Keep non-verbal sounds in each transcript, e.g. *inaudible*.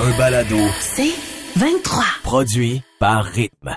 un balado. C'est 23. Produit par Rythme.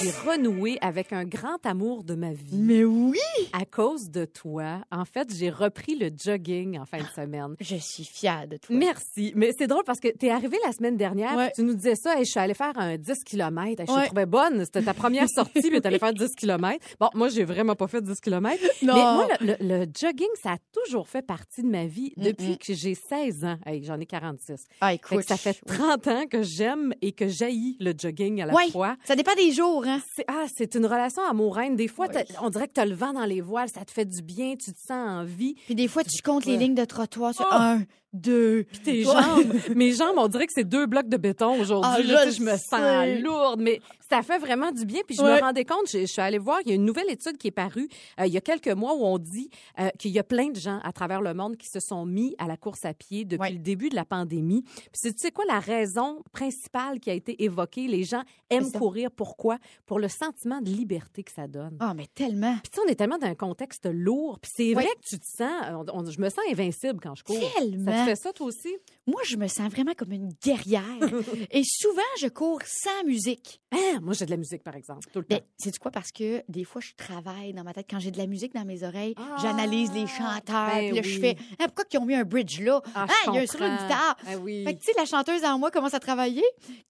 J'ai renoué avec un grand amour de ma vie. Mais oui! À cause de toi, en fait, j'ai repris le jogging en fin de semaine. Je suis fière de toi. Merci. Mais c'est drôle parce que tu es arrivé la semaine dernière, Ouais. tu nous disais ça, et je suis allée faire un 10 km. Je Ouais. te trouvais bonne. C'était ta première sortie, mais tu allais *laughs* faire 10 km. Bon, moi, j'ai vraiment pas fait 10 km. *laughs* Non. Mais moi, le, le- le jogging, ça a toujours fait partie de ma vie depuis que j'ai 16 ans. Hey, J'en ai 46. Ah, Fait écoute. que ça fait 30 ans que j'aime et que j'haïs le jogging à la Ouais. fois. Ça dépend des jours, hein? C'est, ah, c'est une relation amoureuse. Des fois, Oui. on dirait que tu as le vent dans les voiles, ça te fait du bien, tu te sens en vie. Puis des fois, tu comptes les lignes de trottoir sur Oh! un, deux. Puis tes jambes, *laughs* mes jambes, on dirait que c'est deux blocs de béton aujourd'hui. Ah, là, je je me sens lourde, mais ça fait vraiment du bien. Puis je Ouais. me rendais compte, je, je suis allée voir, il y a une nouvelle étude qui est parue euh, il y a quelques mois où on dit euh, qu'il y a plein de gens à travers le monde qui se sont mis à la course à pied depuis Ouais. le début de la pandémie. Puis c'est- tu sais quoi, la raison principale qui a été évoquée, les gens aiment courir. Pourquoi? Pour le sentiment de liberté que ça donne. Ah, mais tellement. Puis tu sais, on est tellement dans un contexte lourd. Puis c'est vrai que tu te sens... on- on- je me sens invincible quand je cours. Ça Tellement. te fait ça, toi aussi? Moi, je me sens vraiment comme une guerrière. *laughs* Et souvent, je cours sans musique. Ah, moi, j'ai de la musique, par exemple, tout le temps. Ben, c'est quoi? Parce que des fois, je travaille dans ma tête. Quand j'ai de la musique dans mes oreilles, Ah, j'analyse les chanteurs. ben puis là, je fais, ah, pourquoi ils ont mis un bridge là? Ah, Ah, je il y a un sur une guitare. Ah oui. Fait que, tu sais, la chanteuse en moi commence à travailler.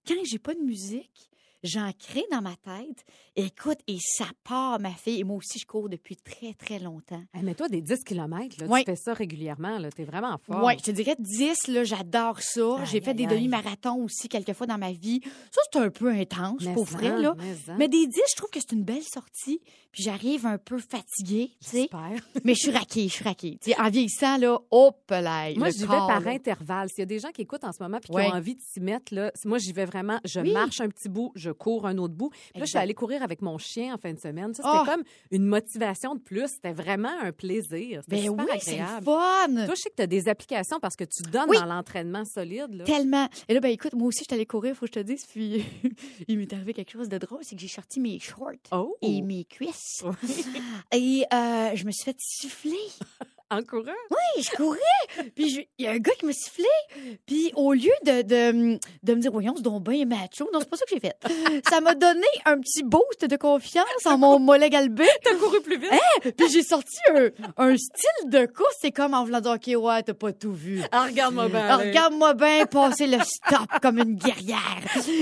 Quand j'ai pas de musique, j'en crée dans ma tête. Écoute, et ça part, ma fille. Et moi aussi, je cours depuis très, très longtemps. Mais toi, des 10 km, là, tu fais ça régulièrement. Là, t'es vraiment fort. Oui, je te dirais 10, là, j'adore ça. J'ai fait des aïe, demi-marathons aussi quelques fois dans ma vie. Ça, c'est un peu intense, Mais pour ça, vrai, là. mais. Mais des 10, je trouve que c'est une belle sortie. Puis j'arrive un peu fatiguée, tu sais. *laughs* Mais je suis raquée, je suis raquée. Tu en vieillissant, là, hop là. Moi, j'y vais par là. intervalle. S'il y a des gens qui écoutent en ce moment puis qui ont envie de s'y mettre, là, moi, j'y vais vraiment. Je Oui. marche un petit bout, je cours un autre bout. Puis là, je suis allée courir avec mon chien en fin de semaine. Ça, c'était Oh! comme une motivation de plus. C'était vraiment un plaisir. C'était Ben super oui, agréable. fun. Toi, je sais que tu as des applications parce que tu donnes Oui. dans l'entraînement solide. Là. Tellement. Et là, ben écoute, moi aussi, je suis allée courir, faut que je te dise. Puis *laughs* il m'est arrivé quelque chose de drôle, c'est que j'ai sorti mes shorts Oh! et mes cuisses. Oui. Et euh, je me suis fait siffler. *laughs* En courant? Et je courais. *laughs* Puis il y a un gars qui m'a sifflé. Puis au lieu de, de, de me dire, voyons, c'est donc bien macho. Non, c'est pas ça que j'ai fait. Ça m'a donné un petit boost de confiance en mon mollet galbé. T'as couru plus vite? Puis j'ai sorti un, un style de course. C'est comme en voulant dire, OK, ouais, t'as pas tout vu. Ah, regarde-moi bien. Regarde-moi bien passer le stop comme une guerrière.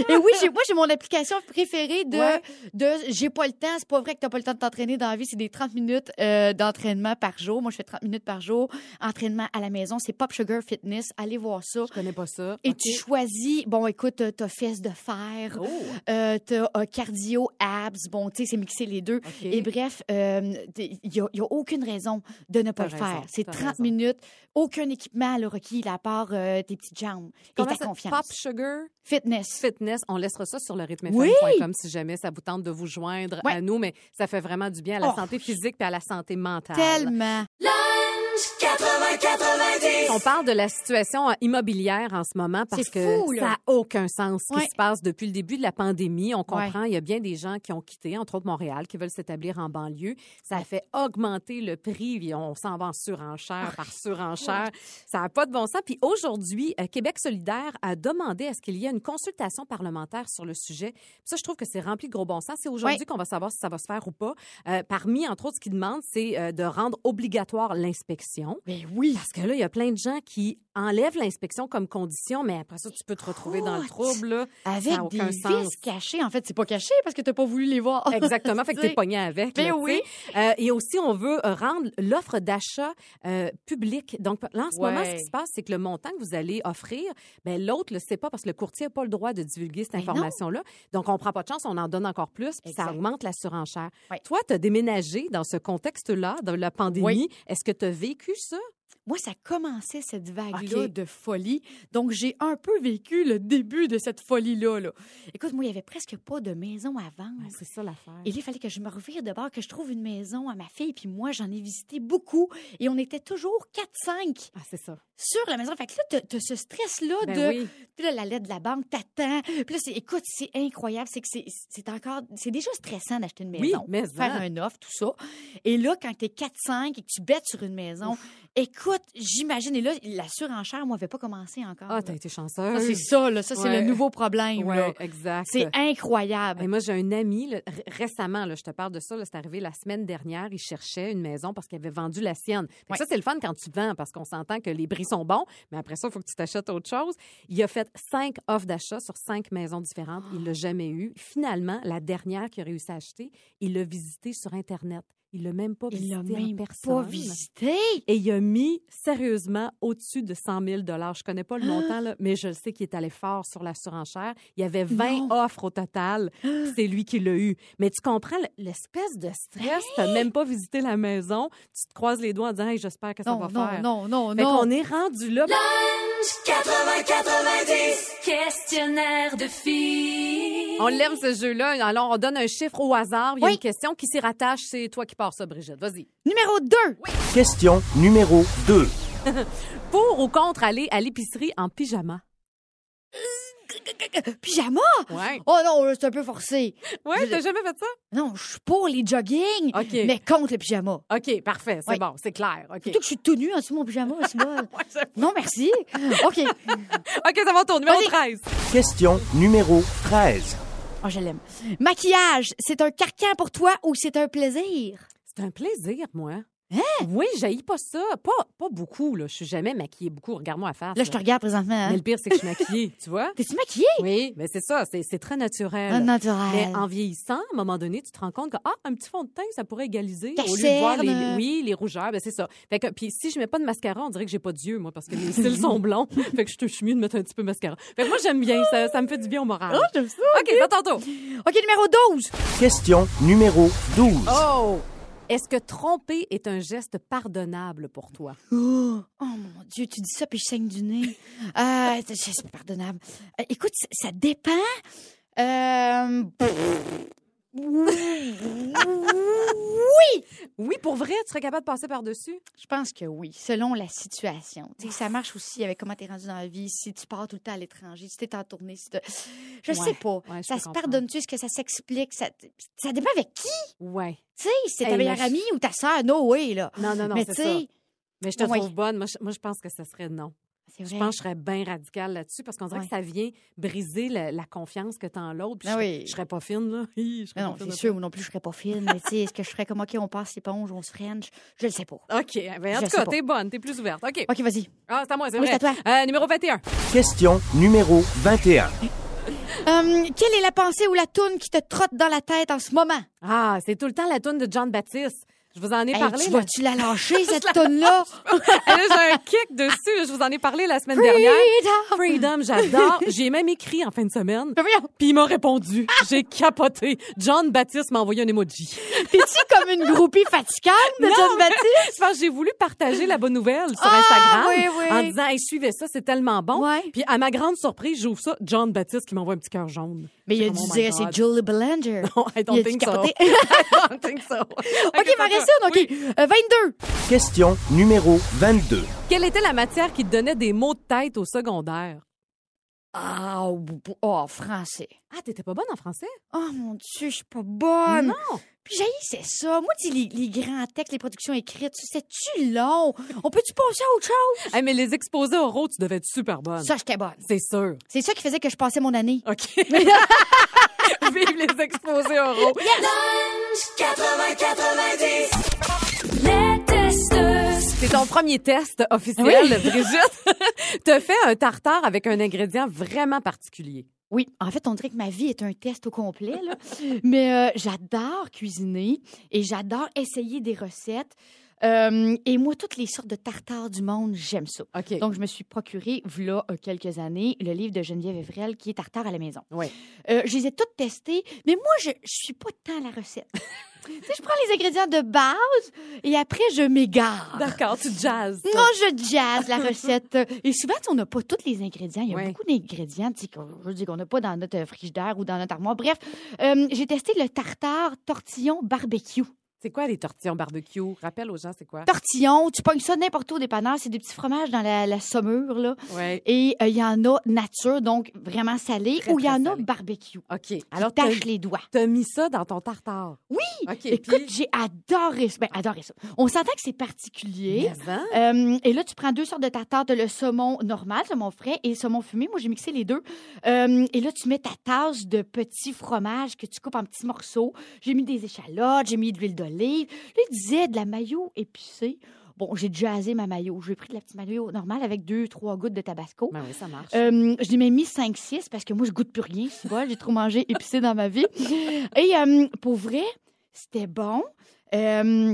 Et oui, j'ai, moi, j'ai mon application préférée de, Ouais. de j'ai pas le temps. C'est pas vrai que t'as pas le temps de t'entraîner dans la vie. C'est des 30 minutes euh, d'entraînement par jour. Moi, je fais 30 minutes par jour. Entraînement à la maison. C'est Pop Sugar Fitness. Allez voir ça. Je connais pas ça. Et tu choisis, bon, écoute, t'as- t'as fesses de fer, Oh! euh, t'as euh, cardio, abs, bon, tu sais, c'est mixer les deux. Et bref, il n'y a, y a aucune raison de ne pas le faire. C'est t'as 30 raison. minutes, aucun équipement le requis à part euh, tes petites jambes et ta confiance. Pop Sugar Fitness. Fitness, on laissera ça sur le Oui! rythmefm.com si jamais ça vous tente de vous joindre Ouais. à nous, mais ça fait vraiment du bien à la Oh. santé physique et à la santé mentale. Tellement. On parle de la situation immobilière en ce moment parce que fou, ça n'a aucun sens ce qui Ouais. se passe depuis le début de la pandémie. On comprend, il y a bien des gens qui ont quitté, entre autres Montréal, qui veulent s'établir en banlieue. Ça a fait augmenter le prix. On s'en va en surenchère par surenchère. Ça n'a pas de bon sens. Puis aujourd'hui, euh, Québec solidaire a demandé à ce qu'il y ait une consultation parlementaire sur le sujet. Puis ça, je trouve que c'est rempli de gros bon sens. C'est aujourd'hui Ouais. qu'on va savoir si ça va se faire ou pas. Euh, parmi, entre autres, ce qu'ils demandent, c'est euh, de rendre obligatoire l'inspection. Ben oui. Parce que là, il y a plein de gens qui enlèvent l'inspection comme condition, mais après ça, tu peux te retrouver dans le trouble. là. Avec ça a des aucun sens. vis cachés. En fait, c'est pas caché parce que t'as pas voulu les voir. *laughs* Exactement, fait que t'es Tu sais. pogné avec. Ben là, tu oui. Euh, et aussi, on veut euh, rendre l'offre d'achat euh, publique. Donc là, en ce moment, ce qui se passe, c'est que le montant que vous allez offrir, ben l'autre le sait pas parce que le courtier n'a pas le droit de divulguer cette Ben information-là. Donc, on prend pas de chance, on en donne encore plus, puis ça augmente la surenchère. Ouais. Toi, tu as déménagé dans ce contexte-là, dans la pandémie. Oui. Est-ce que tu as vécu ça? Moi, ça commençait cette vague-là de folie. Donc, j'ai un peu vécu le début de cette folie-là. là. Écoute, moi, il y avait presque pas de maison à vendre. Ouais, c'est ça l'affaire. Et là, il fallait que je me revire de bord, que je trouve une maison à ma fille. Puis moi, j'en ai visité beaucoup. Et on était toujours 4-5 Ah, c'est ça. sur la maison. Fait que là, t'as- t'as ce stress-là Ben de... oui. Puis là, la lettre de la banque t'attend. Puis là, c'est, écoute, c'est incroyable. C'est que c'est, encore... C'est déjà stressant d'acheter une Oui, maison. mais Faire hein. un offre, tout ça. Et là, quand t'es 4-5 et que tu bêtes sur une maison, Écoute, j'imagine, et là, la surenchère, moi, n'avait pas commencé encore. Ah, t'as été chanceuse. c'est ça, là. Ça, c'est Ouais. le nouveau problème, exact. C'est incroyable. Et moi, j'ai un ami, là, récemment, là, je te parle de ça, c'est arrivé la semaine dernière, il cherchait une maison parce qu'il avait vendu la sienne. Ouais. Ça, c'est le fun quand tu vends parce qu'on s'entend que les bris sont bons, mais après ça, il faut que tu t'achètes autre chose. Il a fait cinq offres d'achat sur cinq maisons différentes. Il l'a jamais eu. Finalement, la dernière qu'il a réussi à acheter, il l'a visitée sur Internet. Il l'a même pas Il visité l'a en même personne. pas visité? Et il a mis sérieusement au-dessus de 100 000 Je connais pas le Ah! montant, là, mais je le sais qu'il est allé fort sur la surenchère. Il y avait 20 Non. offres au total. puis *gasps* C'est lui qui l'a eu. Mais tu comprends l'espèce de stress? Tu n'as même pas visité la maison. Tu te croises les doigts en disant hey, j'espère que ça Non, va non, faire. non, non, Fait non. qu'on est rendu là. 80-90, questionnaire de filles. On lève ce jeu-là. Alors, on donne un chiffre au hasard. Il y a Oui. une question qui s'y rattache. C'est toi qui pars ça, Brigitte. Vas-y. Numéro 2. Question numéro 2. *laughs* Pour ou contre aller à l'épicerie en pyjama? Pyjama? Ouais. Oh non, c'est un peu forcé. Ouais, Je- t'as jamais fait ça? Non, je suis pour les jogging, OK. mais contre le pyjama. OK, parfait. C'est Ouais. bon. C'est clair. OK. Plutôt que je suis tout nu en dessous de mon pyjama, c'est bon. *laughs* Non, merci. *laughs* OK. OK, ça va tourner. Numéro Vas-y. 13. Question numéro 13. Oh, je l'aime. Maquillage, c'est un carcan pour toi ou c'est un plaisir? C'est un plaisir, moi. Hein? Oui, j'haïs pas ça. Pas, pas beaucoup, là. Je suis jamais maquillée beaucoup. Regarde-moi à face. Là, je te regarde présentement. Mais Hein? le pire, c'est que je suis maquillée, *laughs* tu vois? T'es-tu maquillée? Oui, mais c'est ça. C'est c'est très naturel. Un naturel. Mais en vieillissant, à un moment donné, tu te rends compte que ah, un petit fond de teint, ça pourrait égaliser Ta au lieu de voir les, cerne. oui, les rougeurs, ben c'est ça. Fait que puis si je mets pas de mascara, on dirait que j'ai pas d'yeux moi parce que mes cils sont blonds. *laughs* fait que je, te- je suis mieux de mettre un petit peu de mascara. Fait que moi j'aime bien ça, ça me fait du bien au moral. Oh, j'aime ça. OK, ça tantôt. OK, numéro 12. Question numéro 12. Oh! Est-ce que tromper est un geste pardonnable pour toi? Oh, *gasps* oh, mon Dieu, tu dis ça puis je saigne du nez. *laughs* Euh, c'est pardonnable. Euh, écoute, ça, ça dépend. Euh... Oui, Oui, pour vrai, tu serais capable de passer par-dessus? je pense que oui, selon la situation. Tu sais, ça marche aussi avec comment tu es rendu dans la vie, si tu pars tout le temps à l'étranger, si tu es en tournée. Si je Ouais, sais pas. ouais, je ça se pardonne-tu? Est-ce que ça s'explique? Ça, ça dépend avec qui? Ouais. Tu sais, si c'est ta Hey, meilleure je- amie ou ta sœur, no way, là. Non, non, non, Mais c'est ça. Mais je te Ouais. trouve bonne. Moi je, moi, je pense que ce serait non. Je pense que je serais bien radicale là-dessus parce qu'on dirait Ouais. que ça vient briser la, la confiance que tu as en l'autre. Puis Ah je, oui. je serais pas fine, là. *laughs* Hi, je serais Non, c'est sûr, moi non plus, je serais pas fine. Mais tu sais, est-ce que je ferais comme, OK, on passe l'éponge, on se french? Je le sais pas. OK. Ben, en Je tout cas, t'es bonne, t'es plus ouverte. OK. OK, vas-y. Ah, c'est à moi, c'est Oui, vrai. c'est à toi. Euh, numéro 21. Question numéro 21. *laughs* Hum, quelle est la pensée ou la toune qui te trotte dans la tête en ce moment? Ah, c'est tout le temps la toune de John Baptiste. Je vous en ai Hey, parlé. tu vas-tu la lâcher, *laughs* cette toune-là? Là, J'ai un kick dessus. Je vous en ai parlé la semaine dernière. Freedom, j'adore. J'ai même écrit en fin de semaine. Puis il m'a répondu. J'ai capoté. John Baptiste m'a envoyé un emoji. T'es-tu comme une groupie fatigante de John Baptiste? J'ai voulu partager la bonne nouvelle sur Ah, Instagram oui, oui. en disant hey, suivez ça, c'est tellement bon. Ouais. Puis à ma grande surprise, j'ouvre ça, John Baptiste qui m'envoie un petit cœur jaune. Mais il a Oh dû dire, c'est Julie Belanger. *laughs* Non, I don't Il a dû think so. capoter. *laughs* I don't think so. *laughs* OK, une, OK. Euh, 22. Question numéro 22. Quelle était la matière qui te donnait des mots de tête au secondaire? Ah, oh, oh, français. Ah, t'étais pas bonne en français? Oh mon Dieu, je suis pas bonne. Non. Puis j'ai c'est ça. Moi, tu sais, les, les grands textes, les productions écrites, c'est-tu long? On peut-tu passer à autre chose? Hey, mais les exposés oraux, tu devais être super bonne. Ça, j'étais bonne. C'est sûr. C'est ça qui faisait que je passais mon année. OK. *laughs* Vive les exposés oraux. 80-90, les testeuses. C'est ton premier test officiel, Brigitte. *laughs* T'as fait un tartare avec un ingrédient vraiment particulier. Oui, en fait, on dirait que ma vie est un test au complet, là. *laughs* Mais euh, j'adore cuisiner et j'adore essayer des recettes. Euh, et moi, toutes les sortes de tartares du monde, j'aime ça. OK. Donc, je me suis procuré, voilà euh, quelques années, le livre de Geneviève Evrel qui est Tartare à la maison. Oui. Euh, je les ai toutes testées, mais moi, je, je suis pas tant la recette. Tu sais, je prends les ingrédients de base et après, je m'égare. D'accord, tu jazzes. Non, je jazz la recette. Et souvent, on n'a pas tous les ingrédients. Il y a Ouais. beaucoup d'ingrédients qu'on n'a pas dans notre frigidaire ou dans notre armoire. Bref, euh, j'ai testé le tartare tortillon barbecue. C'est quoi les tortillons barbecue? Rappelle aux gens, c'est quoi? Tortillon, tu pognes ça n'importe où au dépanneur. C'est des petits fromages dans la, la saumure, là. Ouais. Et euh, il y en a nature, donc vraiment salé, ou il y en a barbecue. OK. Alors, tâche les doigts. t'as mis ça dans ton tartare? Oui! OK. Écoute, puis- j'ai adoré ça. Ben, adoré ça. On s'entend que c'est particulier. Euh, et là, tu prends deux sortes de tartare, de le saumon normal, saumon frais et saumon fumé. Moi, j'ai mixé les deux. Euh, et là, tu mets ta tasse de petits fromages que tu coupes en petits morceaux. J'ai mis des échalotes, j'ai mis de l'huile d'olive. Là, il disait de la mayo épicée. Bon, j'ai jazzé ma mayo. J'ai pris de la petite mayo normale avec deux, trois gouttes de tabasco. Ben oui, ça marche. Euh, je l'ai même mis 5-6 parce que moi, je goûte plus rien. J'ai trop mangé épicé dans ma vie. Et euh, pour vrai, c'était bon. Euh,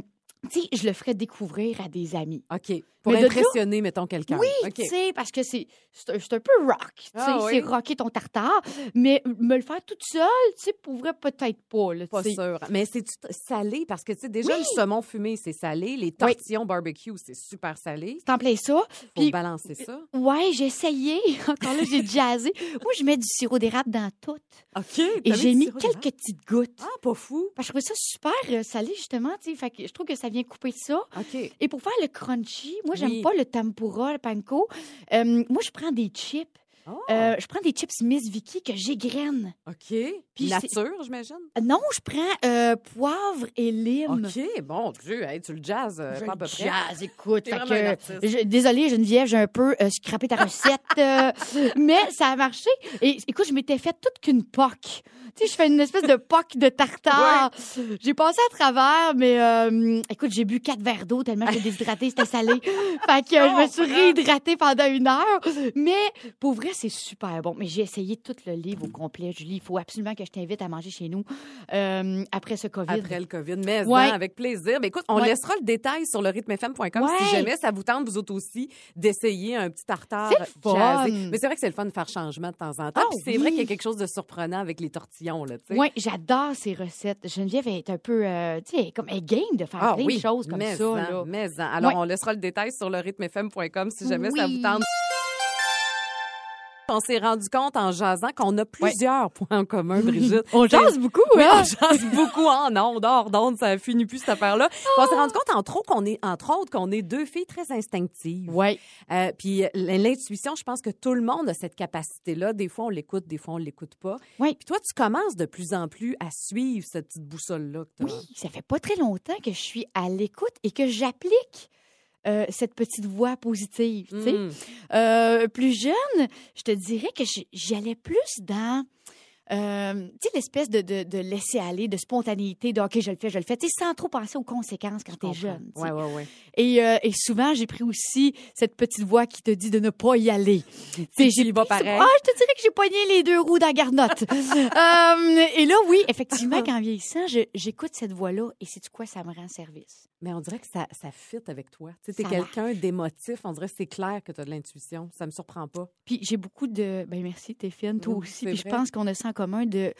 tu sais, je le ferais découvrir à des amis. OK. Pour mais impressionner, mettons, quelqu'un. Oui, OK. tu sais, parce que c'est c'est un, peu rock. tu sais, Ah oui. C'est rocker ton tartare. Mais me le faire toute seule, tu sais, pour vrai, peut-être pas. Là, Pas sûr. Mais c'est salé parce que tu sais déjà Oui. le saumon fumé c'est salé, les tortillons barbecue c'est super salé. C'est en plein ça. Faut Puis- balancer ça. Ouais, j'ai essayé. *laughs* Encore là, j'ai jazzé. Moi, je mets du sirop d'érable dans tout. OK. Et j'ai mis quelques petites gouttes. Ah, pas fou. Parce que je trouvais ça super euh, salé, justement. tu sais. Fait que je trouve que ça vient couper ça. Et pour faire le crunchy, moi, j'aime Oui. pas le tempura, le panko. Euh, moi, je prends des chips. Oh. Euh, je prends des chips Miss Vicky que j'égrène. OK. Puis Nature, j'imagine? Euh, Non, je prends euh, poivre et lime. OK, bon Dieu, hey, tu le jazz euh, Je pas à peu le près. jazz, écoute. Fait que- je- désolée, Geneviève, j'ai un peu scrappé ta recette, *laughs* mais ça a marché. Et écoute, je m'étais fait toute qu'une poque. Sais, je fais une espèce de poque de tartare. J'ai passé à travers, mais euh, écoute, j'ai bu quatre verres d'eau tellement j'étais déshydratée, c'était salé. *laughs* fait que euh, je me suis réhydratée pendant une heure. Mais pour vrai, c'est super bon. Mais j'ai essayé tout le livre au complet, Julie. Il faut absolument que je t'invite à manger chez nous euh, après ce COVID. Après le COVID, mais Ouais. hein, avec plaisir. Mais écoute, on Ouais. laissera le détail sur le rythmefm.com si jamais ça vous tente, vous autres aussi, d'essayer un petit tartare jazzé. Mais c'est vrai que c'est le fun de faire changement de temps en temps. Puis c'est oui. vrai qu'il y a quelque chose de surprenant avec les là, sais. Oui, j'adore ces recettes. Geneviève est un peu, euh, tu sais, comme elle game de faire Ah plein oui, de choses comme mais ça. en, là. mais en. Alors, on laissera le détail sur le rythmefm.com si jamais ça vous tente. On s'est rendu compte en jasant qu'on a plusieurs points en commun, *laughs* Brigitte. On jase beaucoup, Oui, hein? on jase beaucoup en ondes, hors d'ondes, ça finit plus cette affaire-là. On s'est rendu compte, entre autres, qu'on est, entre autres, qu'on est deux filles très instinctives. Oui. Euh, puis euh, l'intuition, je pense que tout le monde a cette capacité-là. Des fois, on l'écoute, des fois, on l'écoute pas. Oui. Puis toi, tu commences de plus en plus à suivre cette petite boussole-là. Oui, ça fait pas très longtemps que je suis à l'écoute et que j'applique euh, cette petite voix positive. tu sais. Mm. Euh, plus jeune, je te dirais que j- j'allais plus dans. Euh, tu sais, l'espèce de, de, de laisser aller, de spontanéité, de OK, je le fais, je le fais, tu sais, sans trop penser aux conséquences quand tu es jeune. ouais, ouais. Et, euh, et souvent, j'ai pris aussi cette petite voix qui te dit de ne pas y aller. *laughs* Tu sais, ça- pareil. Ah, je te dirais que j'ai poigné les deux roues dans la garnotte. *laughs* Euh, et là, oui, effectivement, *laughs* qu'en vieillissant, j'écoute cette voix-là et c'est quoi, ça me rend service. Mais on dirait que ça, ça fit avec toi. Tu sais, t'es quelqu'un d'émotif. On dirait que c'est clair que tu as de l'intuition. Ça me surprend pas. Puis j'ai beaucoup de. Ben merci, Téphine, toi Oui, aussi. Puis je pense qu'on a ça en commun de.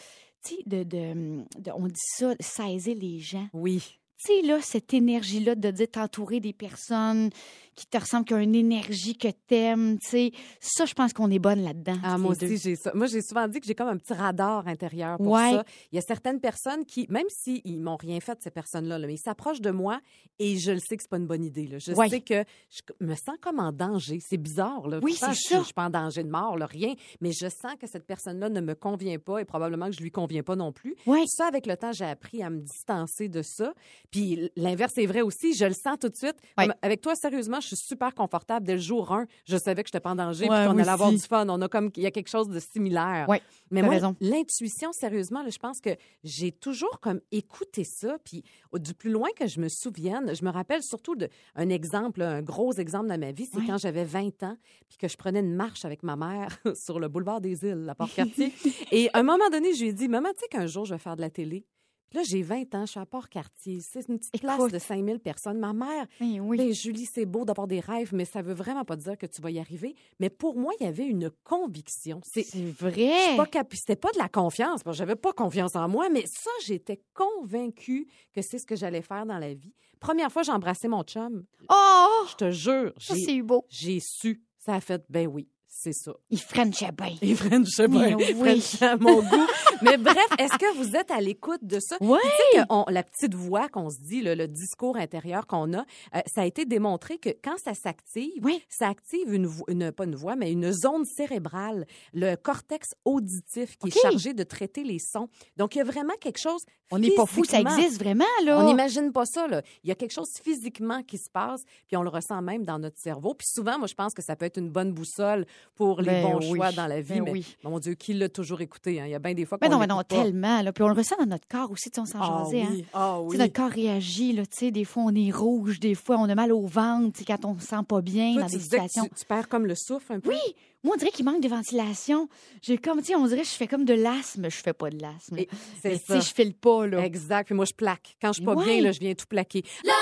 Tu sais, de, de, de- On dit ça, saisir les gens. Oui. Tu sais, là, cette énergie-là de dire t'entourer des personnes qui te ressemblent, qui ont une énergie que t'aimes, tu sais. Ça, je pense qu'on est bonne là-dedans. Ah, moi aussi, j'ai ça. Moi, j'ai souvent dit que j'ai comme un petit radar intérieur pour Ouais. ça. Il y a certaines personnes qui, même s'ils ils m'ont rien fait, ces personnes-là, là, mais ils s'approchent de moi et je le sais que c'est pas une bonne idée. là. Je Ouais. sais que je me sens comme en danger. C'est bizarre. Là. Oui, c'est je, ça. Je suis pas en danger de mort, là, rien. Mais je sens que cette personne-là ne me convient pas et probablement que je lui conviens pas non plus. Ouais. Ça, avec le temps, j'ai appris à me distancer de ça. Puis l'inverse est vrai aussi. Je le sens tout de suite. Avec toi, sérieusement, je suis super confortable. Dès le jour 1, je savais que je n'étais pas en danger Ouais, puis qu'on allait avoir du fun. On a comme, il y a quelque chose de similaire. Ouais, Mais moi, l'intuition, sérieusement, là, je pense que j'ai toujours comme écouté ça. Puis du plus loin que je me souvienne, je me rappelle surtout d'un exemple, un gros exemple dans ma vie, c'est Ouais. quand j'avais 20 ans, puis que je prenais une marche avec ma mère *laughs* sur le boulevard des îles, à Port-Cartier. *laughs* Et à un moment donné, je lui ai dit, maman, tu sais qu'un jour, je vais faire de la télé. Là, j'ai 20 ans, je suis à Port-Cartier. C'est une petite place Écoute. de 5000 personnes. Ma mère, Eh oui. ben, Julie, c'est beau d'avoir des rêves, mais ça veut vraiment pas dire que tu vas y arriver. Mais pour moi, il y avait une conviction. C'est je vrai. suis pas cap- C'était pas de la confiance, que j'avais pas confiance en moi, mais ça, j'étais convaincue que c'est ce que j'allais faire dans la vie. Première fois, j'ai embrassé mon chum. Oh! Je te jure, Ça, j'ai- c'est beau. j'ai su. Ça a fait, ben oui, c'est ça. Il frenchait bien. Les French, je sais pas, Mais les oui. À mon goût. Mais bref, est-ce que vous êtes à l'écoute de ça? Tu sais on- la petite voix qu'on se dit, le, le discours intérieur qu'on a, euh, ça a été démontré que quand ça s'active, Oui. ça active une, pas une voix, mais une zone cérébrale, le cortex auditif qui est chargé de traiter les sons. Donc, il y a vraiment quelque chose. On n'est pas fou, ça existe vraiment, là. on n'imagine pas ça, là. Il y a quelque chose physiquement qui se passe, puis on le ressent même dans notre cerveau. Puis souvent, moi, je pense que ça peut être une bonne boussole pour les Ben bons oui. choix dans la vie. Ben mais oui. mon Dieu, qui l'a toujours écouté? hein? Il y a bien des fois qu'on Mais non, mais non, pas. tellement. Là. Puis on le ressent dans notre corps aussi, on s'en Ah jasait, hein. oui, ah Tu oui. notre corps réagit, là, tu sais, des fois on est rouge, des fois on a mal au ventre, quand on se sent pas bien Toi, dans des situations. tu, tu perds comme le souffle un peu? Oui, moi on dirait qu'il manque de ventilation. J'ai comme, tu sais, on dirait que je fais comme de l'asthme, je fais pas de l'asthme. C'est ça. je file pas, là. Exact. Puis moi, je plaque. Quand je suis pas Ouais. bien, là, je viens tout plaquer. Lunch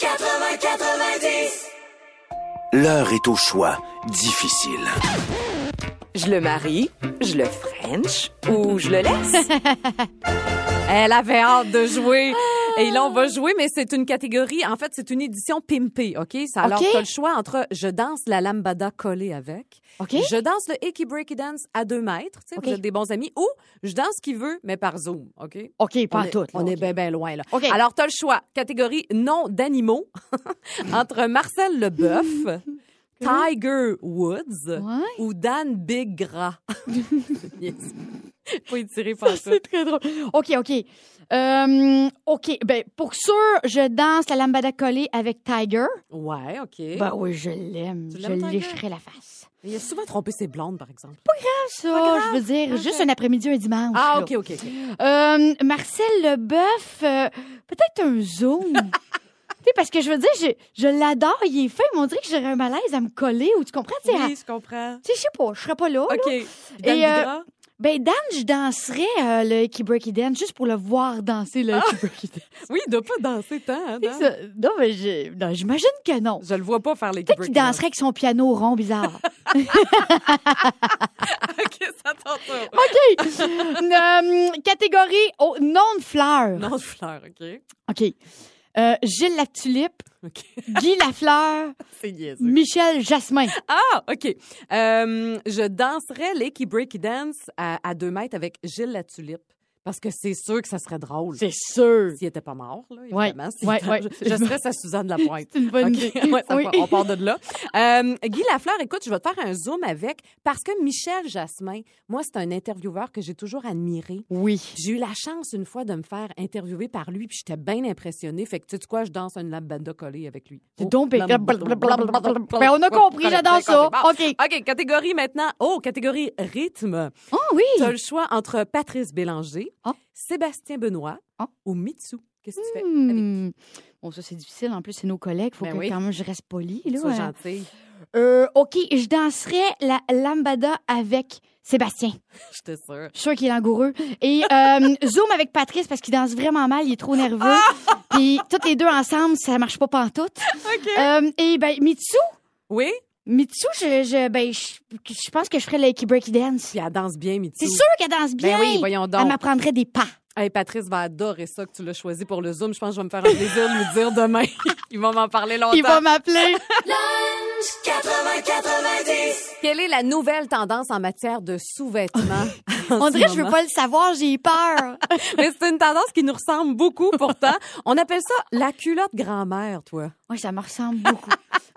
80-90. L'heure est au choix difficile. Je le marie, je le French ou je le laisse? *laughs* Elle avait hâte de jouer. Et là, on va jouer, mais c'est une catégorie. En fait, c'est une édition pimpée, OK? Ça, Alors, OK. tu as le choix entre je danse la lambada collée avec, OK? je danse le Icky Breaky Dance à deux mètres, tu sais, OK. vous êtes des bons amis, ou je danse ce qu'il veut, mais par Zoom, OK? OK, pas on en est, tout. là, On est OK. bien, bien loin, là. OK. Alors, tu as le choix. Catégorie nom d'animaux *laughs* entre Marcel Leboeuf, *laughs* Tiger Woods Ouais. ou Dan Big Gras. Yes. Faut y tirer par ça. C'est très drôle. OK, OK. Euh, OK, ben pour sûr, je danse la lambada collée avec Tiger. Ouais, OK. Ben oui, je l'aime. Je lécherai la face. Il a souvent trompé ses blondes, par exemple. Ça, grave. je veux dire, juste un après-midi, un dimanche. Ah, là. OK, OK. Euh, Marcel Leboeuf, euh, peut-être un zoom. *laughs* tu sais, parce que je veux dire, je, je l'adore, il est fin, mais on dirait que j'aurais un malaise à me coller, ou tu comprends? Tu sais, à- Oui, je comprends. tu sais, je sais pas, je serais pas là. là. OK. Dan Et, euh? Ben, Dan, je danserais euh, le Icky Breaky Dance juste pour le voir danser le Icky Breaky Dance. *laughs* Oui, il doit pas danser tant, hein, Dan? Ça- Non, mais j'imagine que non. Je le vois pas faire les Peut-être qu'il danserait avec son piano rond bizarre. *laughs* OK, ça t'entend. OK. Euh, catégorie oh, non de fleurs. Non, de fleurs, OK. OK. Euh, Gilles Latulipe, OK. Guy *laughs* Lafleur. Michel Jasmin. Ah, OK. Euh, je danserais l'Icky Breaky Dance à, à deux mètres avec Gilles Latulipe. Parce que c'est sûr que ça serait drôle. C'est sûr. S'il était pas mort, là, Ouais, évidemment. Ouais, était- ouais. Je, je serais sa Suzanne Lapointe. *laughs* C'est une bonne OK. idée. *laughs* Ouais, ça Oui. on part de là. *laughs* Euh, Guy Lafleur, écoute, je vais te faire un zoom avec parce que Michel Jasmin, moi, c'est un intervieweur que j'ai toujours admiré. Oui. J'ai eu la chance une fois de me faire interviewer par lui, puis j'étais bien impressionnée. Fait que tu sais quoi, je danse une lambada collée avec lui. C'est Oh, donc lambada- Ben, on a compris, j'adore ça. OK. OK, catégorie maintenant. Oh, catégorie rythme. Oh oui. Tu as le choix entre Patrice Bélanger, Ah. Sébastien Benoît Ah. ou Mitsu. Qu'est-ce que tu fais? avec? Hmm. Bon, ça, c'est difficile. En plus, c'est nos collègues. Faut Ben que oui. quand même je reste poli. Là, Sois hein. gentil. Euh, OK, je danserais la lambada avec Sébastien. *laughs* Je te sûre. Je suis sûre qu'il est langoureux. Et euh, *laughs* Zoom avec Patrice parce qu'il danse vraiment mal, il est trop nerveux. Puis toutes les deux ensemble, ça marche pas pantoute. *laughs* OK. Euh, et ben Mitsu, Oui? Mitsu, je, je, ben, je, je pense que je ferais le Breaky Dance. Puis elle danse bien, Mitsu. C'est sûr qu'elle danse bien. Ben oui, voyons donc. Elle m'apprendrait des pas. Hey, Patrice va adorer ça que tu l'as choisi pour le Zoom. Je pense que je vais me faire un plaisir de lui dire demain. *laughs* Il va m'en parler longtemps. Il va m'appeler. Lunch 80-90. Quelle est la nouvelle tendance en matière de sous-vêtements? *laughs* en On dirait que je veux pas le savoir, j'ai peur. *laughs* Mais c'est une tendance qui nous ressemble beaucoup pourtant. On appelle ça la culotte grand-mère, toi. Oui, ça me ressemble beaucoup.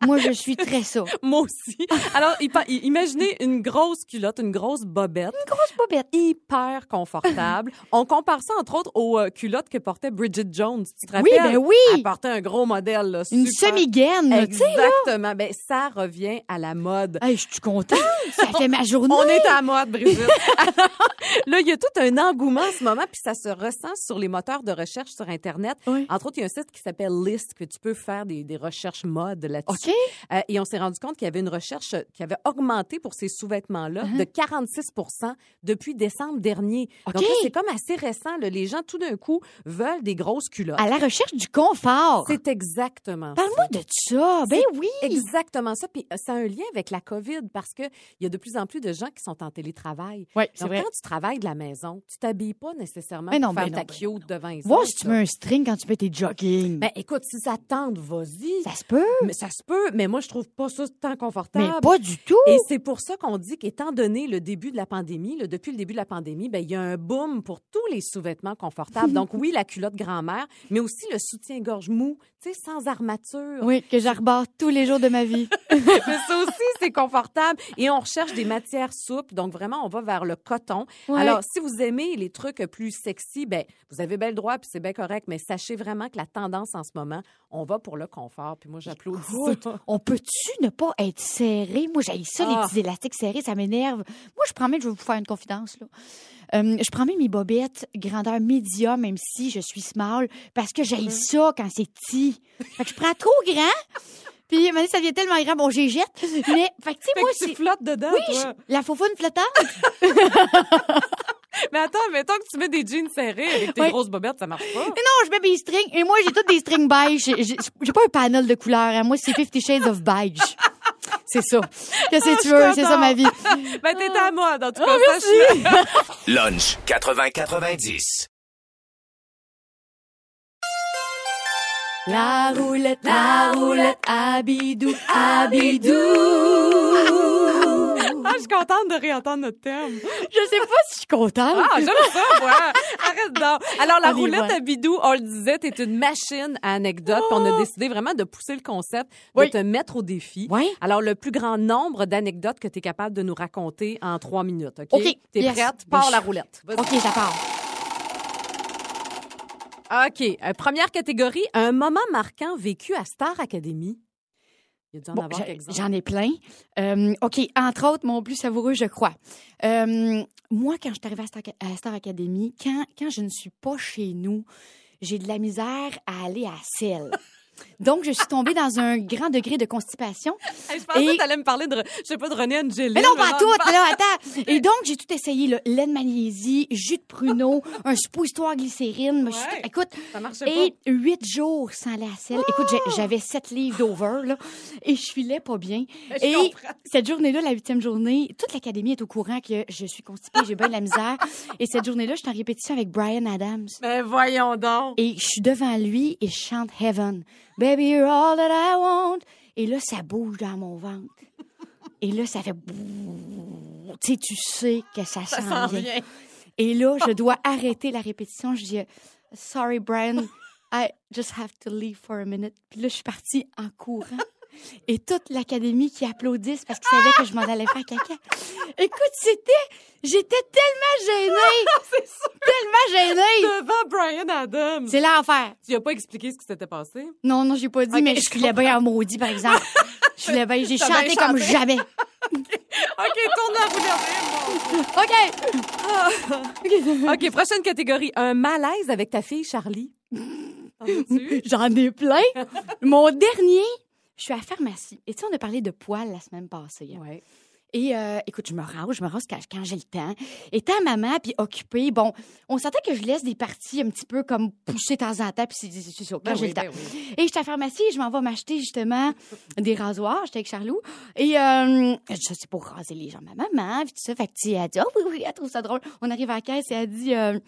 Moi, je suis très ça. *laughs* Moi aussi. Alors, imaginez une grosse culotte, une grosse bobette. Grosse bobette. hyper confortable. *laughs* On compare ça, entre autres, aux euh, culottes que portait Bridget Jones. Tu te Oui, rappelles? ben oui. Elle portait un gros modèle, là, Une semi-gaine, sais. là. Exactement. Ben, ça revient à la mode. Hey, je suis contente. Ça fait ma journée. On est à la mode, Brigitte. Alors, *laughs* là, il y a tout un engouement en ce moment, puis ça se ressent sur les moteurs de recherche sur Internet. Oui. Entre autres, il y a un site qui s'appelle List, que tu peux faire des, des recherches mode là-dessus. OK. Euh, et on s'est rendu compte qu'il y avait une recherche qui avait augmenté pour ces sous-vêtements-là Uh-huh. de 46 depuis décembre dernier. OK. Donc c'est comme assez récent. là. Les gens, tout d'un coup, veulent des grosses culottes. À la recherche du confort. C'est exactement Parle-moi de ça. Ben oui. Exactement ça. Puis euh, ça a un lien avec la COVID parce qu'il y a de plus en plus de gens qui sont en télétravail. Oui, c'est vrai. quand tu travailles de la maison, tu t'habilles pas nécessairement Mais non, pour faire ta ben cute devant les si tu mets un string quand tu fais tes jogging. Ben, écoute, si ça tente, vas-y. Ça se peut. Mais ça se peut, mais moi, je trouve pas ça tant confortable. Mais pas du tout. Et c'est pour ça qu'on dit qu'étant donné le début de la pandémie, là, depuis le début de la pandémie, ben, il y a un boom pour tous les sous-vêtements confortables. Donc *laughs* oui, la culotte grand-mère, mais aussi le soutien-gorge mou, tu sais, sans armature. Oui, que j'arbore tous les jours de ma vie. *laughs* mais ça aussi, c'est confortable. Et on recherche des matières souples. Donc vraiment, on va vers le coton. Ouais. Alors, si vous aimez les trucs plus sexy, ben, vous avez bien le droit, puis c'est bien correct. Mais sachez vraiment que la tendance en ce moment, on va pour le confort. Puis moi, j'applaudis ça. *laughs* on peut-tu ne pas être serré? Moi, j'ai ça, les Ah. petits élastiques serrés, ça m'énerve. Moi, je promets je vais vous faire une confidence. Là. Euh, je prends même mes bobettes grandeur médium, même si je suis small, parce que j'ai ça quand c'est petit. Fait que je prends trop grand, puis donné, ça devient tellement grand, bon, j'ai jette. Mais, fait que, tu sais, moi, que tu flottes dedans, Oui, toi. la faufoune flottante. *laughs* Mais attends, mettons que tu mets des jeans serrés avec tes Ouais. grosses bobettes, ça marche pas. Non, je mets mes strings, et moi, j'ai toutes des strings beige. J'ai- pas un panel de couleurs. hein. Moi, c'est Fifty Shades of beige. C'est ça. Qu'est-ce que tu veux? C'est ça ma vie. Ben, t'es à moi, en tout Ah, cas, sache-le. *laughs* Lunch 80-90. La roulette, la roulette, abidou, abidou. Ah, je suis contente de réentendre notre thème. Je sais pas si je suis contente. Ah, j'aime ça, moi. Arrête donc. Alors, la On roulette à bidou, on le disait, t'es une machine à anecdotes. On a décidé vraiment de pousser le concept, de Oh! Oui. te mettre au défi. Oui. Alors, le plus grand nombre d'anecdotes que tu es capable de nous raconter en trois minutes, OK? OK, T'es yes. prête? Pars la roulette. OK, ça part. OK. Euh, première catégorie, un moment marquant vécu à Star Academy. Il y a dû en Bon, avoir j'a- quelques-uns. J'en ai plein. Euh, OK, entre autres, mon plus savoureux, je crois. Euh, moi, quand je suis arrivée à Star, à Star Academy, quand, quand je ne suis pas chez nous, j'ai de la misère à aller à Selle. Donc, je suis tombée dans un grand degré de constipation. *laughs* Hey, je pensais Et- que t'allais me parler de, je sais pas, de René Angelil. Mais non, pas non, tout, là, attends. *laughs* Et donc, j'ai tout essayé, là. Lait de magnésie, jus de pruneau, un suppositoire glycérine. Ouais. Écoute, Ça marchait et huit jours sans la selle. Écoute, j'ai- j'avais sept livres d'over, là, et je filais pas bien. Je et comprends. cette journée-là, la huitième journée, toute l'académie est au courant que je suis constipée, j'ai bien de la misère. *laughs* Et cette journée-là, je suis en répétition avec Brian Adams. Mais voyons donc. Et je suis devant lui et je chante Heaven. Baby, you're all that I want. Et là, ça bouge dans mon ventre. Et là, ça fait... Tu sais, tu sais que ça, Ça s'en s'en vient. vient. Et là, je dois arrêter la répétition. Je dis, sorry, Brian, I just have to leave for a minute. Puis là, je suis partie en courant. Et toute l'académie qui applaudissent parce qu'ils savaient que je m'en allais faire caca. Écoute, c'était, j'étais tellement gênée. *laughs* tellement gênée. Devant Brian Adams. C'est l'enfer. Tu as pas expliqué ce qui s'était passé? Non, non, j'ai pas dit, mais je filais bien en maudit, par exemple. *laughs* Je filais bien, j'ai chanté comme jamais. *laughs* OK, tourne la roulette. OK. OK, prochaine catégorie. Un malaise avec ta fille Charlie. J'en ai plein. Mon dernier, je suis à la pharmacie. Et tu sais, on a parlé de poils la semaine passée. hein. Ouais. Et euh, écoute, je me rase, je me rase quand, quand j'ai le temps. Étant maman puis occupée, bon, on sentait que je laisse des parties un petit peu comme pousser de temps en temps, puis c'est ça, quand Ben j'ai oui, le temps. ben oui. Et j'étais à la pharmacie, je m'en vais m'acheter justement des rasoirs. J'étais avec Charlot. Et euh, je c'est pour raser les jambes à maman, puis tout ça. Fait que, tu sais, elle dit, oh oui, oui, elle trouve ça drôle. On arrive à la caisse et elle dit, euh,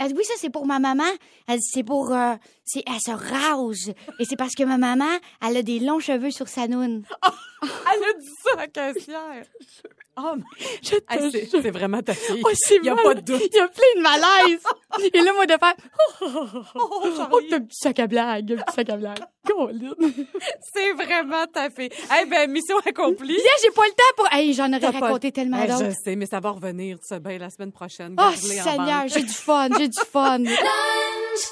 elle dit, oui, ça, c'est pour ma maman. Elle dit, c'est pour, euh, c'est, elle se rase. Et c'est parce que ma maman, elle a des longs cheveux sur sa noune. *laughs* Elle a dit ça à la caissière. *laughs* Oh, mais- *laughs* Je te Hey, c'est vraiment ta fille. Oh, c'est Il y a mal. pas de doute. Il y a plein de malaise. *laughs* Et là, moi, de faire, *laughs* Oh, oh, Charlie. t'as un petit sac à blague, un petit sac à blague. Colin. C'est vraiment ta fille. Eh ben, mission accomplie. Hier, j'ai pas le temps pour. Hey, j'en aurais T'as pas- raconté tellement Eh, d'autres. je sais, mais ça va revenir, tu sais bien, la semaine prochaine. Oh, Seigneur, j'ai du fun, j'ai du fun. Lunch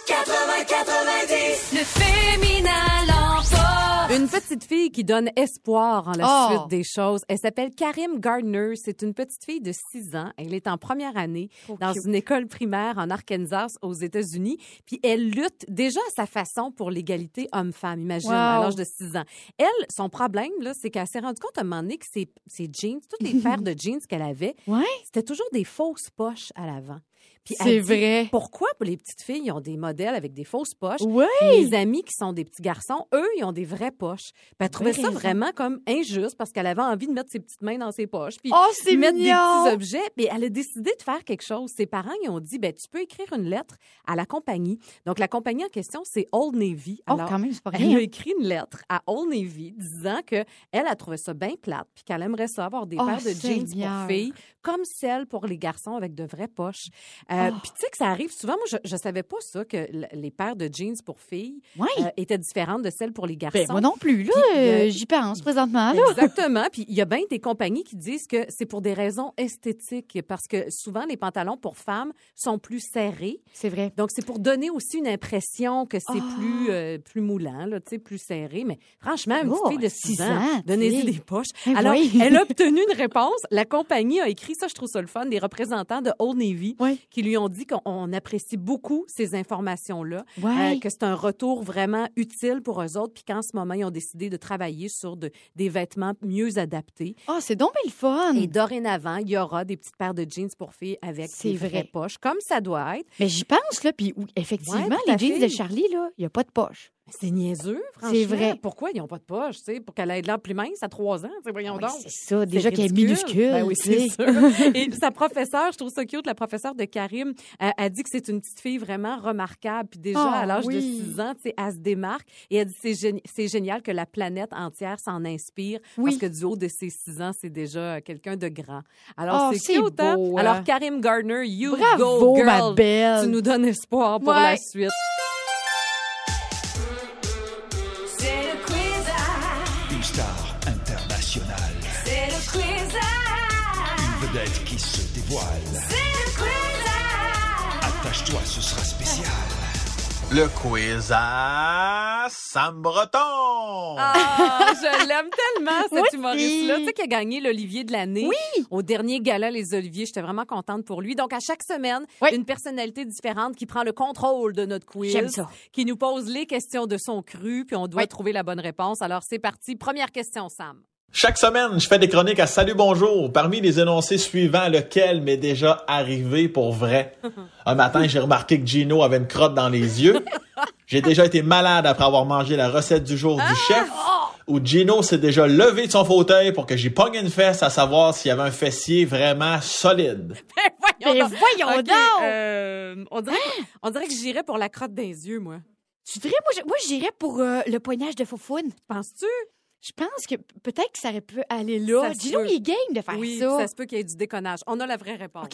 80-90. Le féminin l'emporte. Une petite fille qui donne espoir en la Oh. suite des choses. Elle s'appelle Karim Gardner. C'est une petite fille de 6 ans. Elle est en première année dans cute. une école primaire en Arkansas aux États-Unis. Puis elle lutte déjà à sa façon pour l'égalité homme-femme, imagine, à l'âge de 6 ans. Elle, son problème, là, c'est qu'elle s'est rendue compte à un moment donné que ses, ses jeans, toutes les paires de *laughs* jeans qu'elle avait, Ouais. c'était toujours des fausses poches à l'avant. Puis elle C'est vrai. Pourquoi pour les petites filles, ils ont des modèles avec des fausses poches? Puis Les amis qui sont des petits garçons, eux, ils ont des vraies poches. Puis elle trouvait ça raison. vraiment comme injuste parce qu'elle avait envie de mettre ses petites mains dans ses poches. Puis Oh, c'est mettre mignon. des petits objets. Mais elle a décidé de faire quelque chose. Ses parents, ils ont dit, ben, tu peux écrire une lettre à la compagnie. Donc, la compagnie en question, c'est Old Navy. Oh, quand même, c'est pas Elle rien. a écrit une lettre à Old Navy disant que elle a trouvé ça bien plate puis qu'elle aimerait ça avoir des Oh, paires de jeans pour filles comme celles pour les garçons avec de vraies poches. Euh, Oh. Puis tu sais que ça arrive souvent. Moi, je, je savais pas ça que les paires de jeans pour filles euh, étaient différentes de celles pour les garçons. Ben, moi non plus, là. Euh, J'y pense présentement, là. Exactement. Puis il y a bien des compagnies qui disent que c'est pour des raisons esthétiques parce que souvent les pantalons pour femmes sont plus serrés. C'est vrai. Donc c'est pour donner aussi une impression que c'est Ah. plus plus moulant là, tu sais, plus serré, mais franchement une petite Oh, fille de 6 six ans, ans, donnez-y des poches. Eh Alors oui. elle a obtenu une réponse, la compagnie a écrit ça je trouve ça le fun des représentants de Old Navy Oui. qui lui ont dit qu'on on apprécie beaucoup ces informations là, Ouais. que c'est un retour vraiment utile pour eux autres puis qu'en ce moment ils ont décidé de travailler sur de- des vêtements mieux adaptés. Oh, c'est donc bien le fun. Et dorénavant, il y aura des petites paires de jeans pour filles avec des vraies vrai. poches, comme ça doit être. Mais j'y pense, là. Puis effectivement, Ouais, les jeans de Charlie, là, il n'y a pas de poche. C'est niaiseux, franchement. C'est vrai. Pourquoi ils n'ont pas de poche, tu sais, pour qu'elle ait de l'air plus mince à trois ans, tu voyons Oui, donc. c'est ça. Déjà qu'elle est minuscule. Ben oui, c'est sûr. *laughs* Et sa professeure, je trouve ça cute, la professeure de Karim, euh, a dit que c'est une petite fille vraiment remarquable. Puis déjà, Oh, à l'âge de oui. 6 ans, tu sais, elle se démarque. Et elle dit c'est c'est génial que la planète entière s'en inspire. Oui. Parce que du haut de ses 6 ans, c'est déjà quelqu'un de grand. Alors, Oh, c'est c'est cute, hein? beau, hein? Alors, Karim Gardner, you Bravo, go, girl. ma belle. Tu nous donnes espoir pour Ouais. la suite. C'est le quiz à. Attache-toi, ce sera spécial. Le quiz à Sam Breton. Ah, je l'aime tellement, cet humoriste-là. Tu sais, qui a gagné l'Olivier de l'année. Oui. Au dernier gala Les Oliviers. J'étais vraiment contente pour lui. Donc, à chaque semaine, Oui. une personnalité différente qui prend le contrôle de notre quiz. J'aime ça. Qui nous pose les questions de son cru, puis on doit Oui. trouver la bonne réponse. Alors, c'est parti. Première question, Sam. Chaque semaine, je fais des chroniques à Salut Bonjour. Parmi les énoncés suivants, lequel m'est déjà arrivé pour vrai? Un matin, j'ai remarqué que Gino avait une crotte dans les yeux. J'ai déjà été malade après avoir mangé la recette du jour du chef. Où Gino s'est déjà levé de son fauteuil pour que j'y pogne une fesse à savoir s'il y avait un fessier vraiment solide. *laughs* Mais voyons OK, donc! euh, on, dirait, on dirait que j'irais pour la crotte des yeux, moi. Tu dirais, moi, je- moi, j'irais pour euh, le poignage de Foufoune. Penses-tu? Je pense que peut-être que ça aurait pu aller là. Ça Gino, il est game de faire Oui, ça. ça se peut qu'il y ait du déconnage. On a la vraie réponse.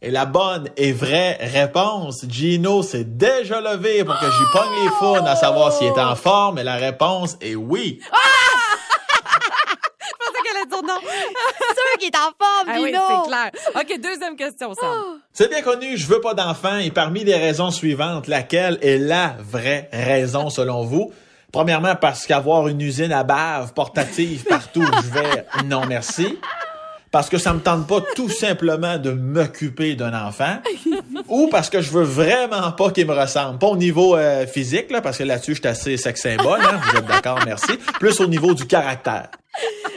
Et la bonne et vraie réponse, Gino s'est déjà levé pour que j'y pogne les founes à savoir s'il était en forme. Et la réponse est oui. *laughs* Je pensais qu'elle allait dire non. C'est sûr qu'il est en forme, Ah oui, Gino. c'est clair. OK, deuxième question, Sam. C'est bien connu, je veux pas d'enfant et parmi les raisons suivantes, laquelle est la vraie raison selon vous? Premièrement, parce qu'avoir une usine à bave portative partout où je vais, non merci. Parce que ça me tente pas tout simplement de m'occuper d'un enfant. Ou parce que je veux vraiment pas qu'il me ressemble. Pas au niveau euh, physique, là, parce que là-dessus, je suis assez sex symbole, hein, vous êtes d'accord, merci. Plus au niveau du caractère.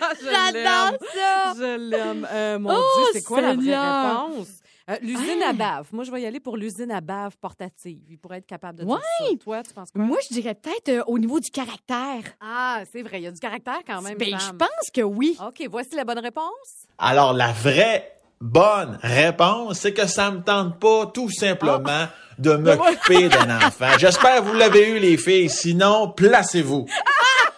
Ah, J'adore ça. Je l'aime. Euh, mon Oh, Dieu, c'est quoi la vraie Seigneur. réponse? Euh, l'usine à bave. Moi, je vais y aller pour l'usine à bave portative. Il pourrait être capable de dire Ouais. ça. Toi, tu penses quoi? Moi, je dirais peut-être euh, au niveau du caractère. Ah, c'est vrai. Il y a du caractère quand même, Ben, je pense que oui. OK, voici la bonne réponse. Alors, la vraie bonne réponse, c'est que ça me tente pas tout simplement de *laughs* m'occuper d'un enfant. J'espère que vous l'avez eu, les filles. Sinon, placez-vous. *laughs*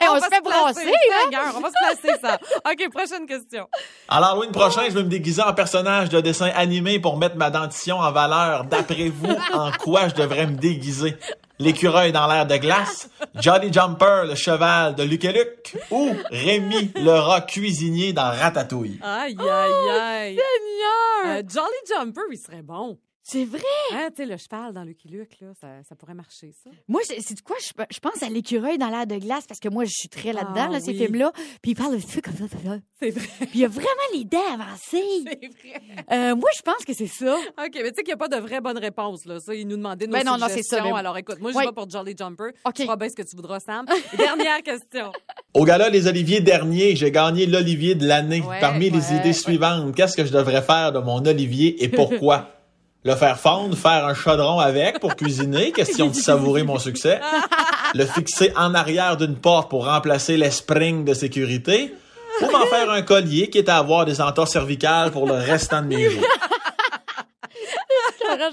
Hey, on, va se fait brasser, là. Seigneur, On va se placer ça. *laughs* OK, prochaine question. Alors, Halloween prochain, je vais me déguiser en personnage de dessin animé pour mettre ma dentition en valeur. D'après vous, *laughs* en quoi je devrais me déguiser? L'écureuil dans l'air de glace, Jolly Jumper, le cheval de Luke et Luke, ou Rémi, le rat cuisinier dans Ratatouille? Aïe, aïe, aïe. Seigneur! Euh, Jolly Jumper, il serait bon. C'est vrai? Hein, tu sais, le cheval dans Lucky Luke, là, ça, ça pourrait marcher, ça. Moi, c'est c'est quoi? Je, je pense à l'écureuil dans l'air de glace parce que moi, je suis très là-dedans, Ah, là, ces oui. films-là. Puis il parle de trucs comme ça, comme ça. C'est vrai. Puis il y a vraiment les dents avancées. *laughs* C'est vrai. Euh, moi, je pense que c'est ça. OK, mais tu sais qu'il n'y a pas de vraie bonne réponse, là. Ça, il nous demandait nos Ben non, non, c'est suggestions. ça, mais- Alors, écoute, moi, je vais pour Jolly Jumper. OK. Tu feras bien ce que tu voudras, Sam. *laughs* Dernière question. Au gala Les Oliviers dernier, j'ai gagné l'Olivier de l'année. Ouais, Parmi les idées ouais. suivantes, qu'est-ce que je devrais faire de mon Olivier et pourquoi? *laughs* Le faire fondre, faire un chaudron avec pour *laughs* cuisiner, question de savourer mon succès? *laughs* Le fixer en arrière d'une porte pour remplacer les springs de sécurité. Ou m'en faire un collier qui est à avoir des entorses cervicales pour le restant de mes jours. *laughs*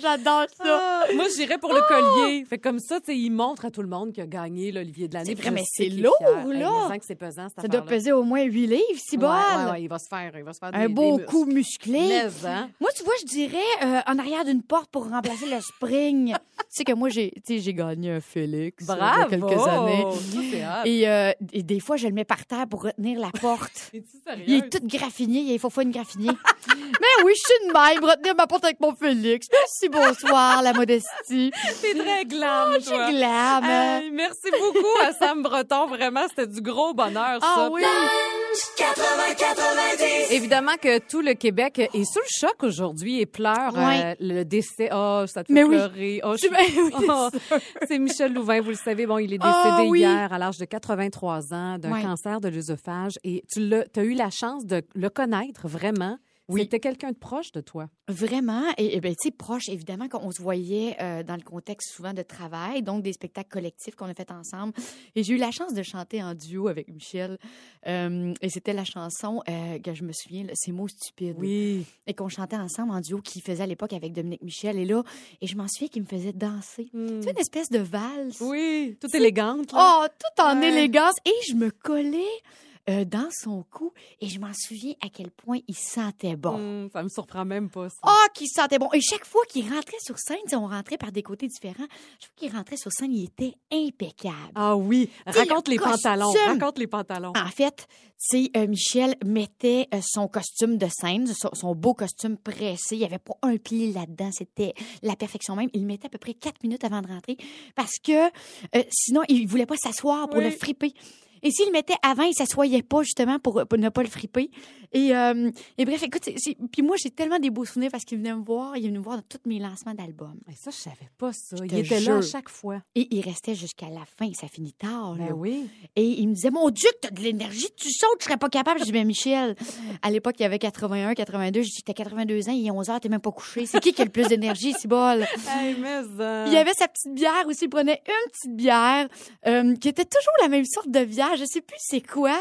J'adore ça. Ah, *laughs* moi, j'irais pour le collier. Fait comme ça, tu sais, il montre à tout le monde qu'il a gagné l'Olivier de l'année. C'est vrai, mais c'est lourd. Hey, là. je sens que c'est pesant, cette Ça doit peser au moins 8 livres, si bon. ouais, ouais, il va se faire, il va se faire Un beau des coup musclé. Mais, hein? Moi, tu vois, je dirais euh, en arrière d'une porte pour remplacer le spring. *laughs* tu sais que moi, j'ai gagné un Félix euh, il y a quelques années. Ça. Et, euh, et des fois, je le mets par terre pour retenir la porte. *laughs* Il est tout graffiné, il faut faire une graffiné. Mais oui, je suis de même, retenir ma porte avec mon Félix. Merci, bonsoir, la modestie. T'es très glam, Je suis toi. glam. Hey, merci beaucoup à Sam Breton. Vraiment, c'était du gros bonheur, ça. ah oui. Évidemment que tout le Québec est sous le choc aujourd'hui et pleure euh, le décès. Oh, ça te fait Mais oui. pleurer. Oh, je oui, *laughs* Oh, c'est Michel Louvain, vous le savez. Bon, il est décédé hier à l'âge de 83 ans d'un cancer de l'œsophage et tu as eu la chance de le connaître vraiment? Oui. C'était quelqu'un de proche de toi? Vraiment. Et, et ben, tu sais, proche, évidemment, qu'on se voyait euh, dans le contexte souvent de travail, donc des spectacles collectifs qu'on a fait ensemble. Et j'ai eu la chance de chanter en duo avec Michel. Euh, et c'était la chanson euh, que je me souviens, là, Ces mots stupides. Oui. Et qu'on chantait ensemble en duo, qu'il faisait à l'époque avec Dominique Michel. Et là, et je m'en souviens qu'il me faisait danser. Tu sais, une espèce de valse. Oui, tout élégante. là. Oh, tout en Ouais. élégance. Et je me collais euh, dans son cou. Et je m'en souviens à quel point il sentait bon. Hum, ça me surprend même pas, ça. Ah, qu'il sentait bon. Et chaque fois qu'il rentrait sur scène, on rentrait par des côtés différents. Chaque fois qu'il rentrait sur scène, il était impeccable. Ah oui. Raconte le les pantalons. Raconte les pantalons. En fait, sais, euh, Michel mettait euh, son costume de scène, son, son beau costume pressé. Il n'y avait pas un pli là-dedans. C'était la perfection même. Il mettait à peu près quatre minutes avant de rentrer parce que euh, sinon, il voulait pas s'asseoir pour Oui. le friper. Et s'il le mettait avant, il s'assoyait pas justement pour, pour ne pas le friper. Et, euh, et bref, écoute, puis moi j'ai tellement des beaux souvenirs parce qu'il venait me voir, il venait me voir dans tous mes lancements d'albums. Mais ça, je savais pas ça. Je Il était là à chaque fois. Et il restait jusqu'à la fin, ça finit tard. Ben là. oui. Et il me disait, mon Dieu, que t'as de l'énergie, tu sautes, je serais pas capable. Je dis, ben Michel, à l'époque, il y avait 81, 82. Je dis, t'as 82 ans, il est 11 heures, t'es même pas couché. C'est qui qui a le plus d'énergie, c'est bol? Hey, mais, euh, Il y avait sa petite bière aussi. Il prenait une petite bière euh, qui était toujours la même sorte de bière. Je sais plus c'est quoi.